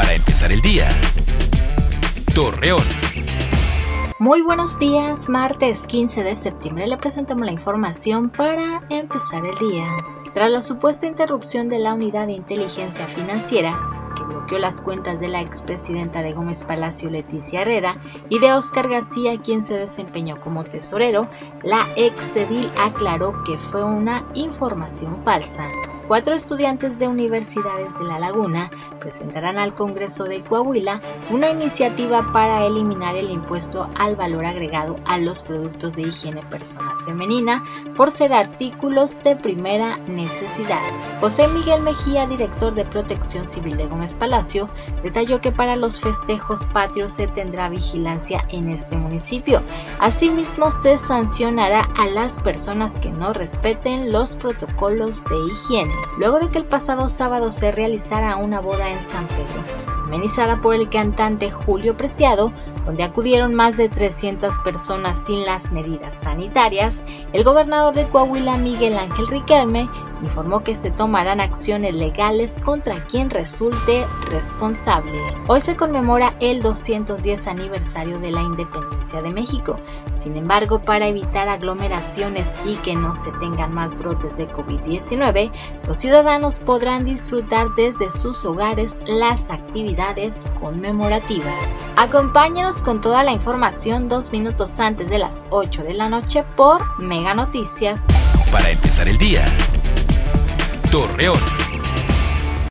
Para empezar el día. Torreón. Muy buenos días, martes 15 de septiembre le presentamos la información para empezar el día. Tras la supuesta interrupción de la unidad de inteligencia financiera, bloqueó las cuentas de la expresidenta de Gómez Palacio Leticia Herrera y de Oscar García, quien se desempeñó como tesorero, la exedil aclaró que fue una información falsa. Cuatro estudiantes de universidades de La Laguna presentarán al Congreso de Coahuila una iniciativa para eliminar el impuesto al valor agregado a los productos de higiene personal femenina por ser artículos de primera necesidad. José Miguel Mejía, director de Protección Civil de Gómez Palacio, detalló que para los festejos patrios se tendrá vigilancia en este municipio. Asimismo, se sancionará a las personas que no respeten los protocolos de higiene. Luego de que el pasado sábado se realizara una boda en San Pedro, amenizada por el cantante Julio Preciado, donde acudieron más de 300 personas sin las medidas sanitarias, el gobernador de Coahuila, Miguel Ángel Riquelme, informó que se tomarán acciones legales contra quien resulte responsable. Hoy se conmemora el 210 aniversario de la independencia de México. Sin embargo, para evitar aglomeraciones y que no se tengan más brotes de COVID-19, los ciudadanos podrán disfrutar desde sus hogares las actividades conmemorativas. Acompáñenos con toda la información dos minutos antes de las 8 de la noche por Mega Noticias. Para empezar el día. Torreón.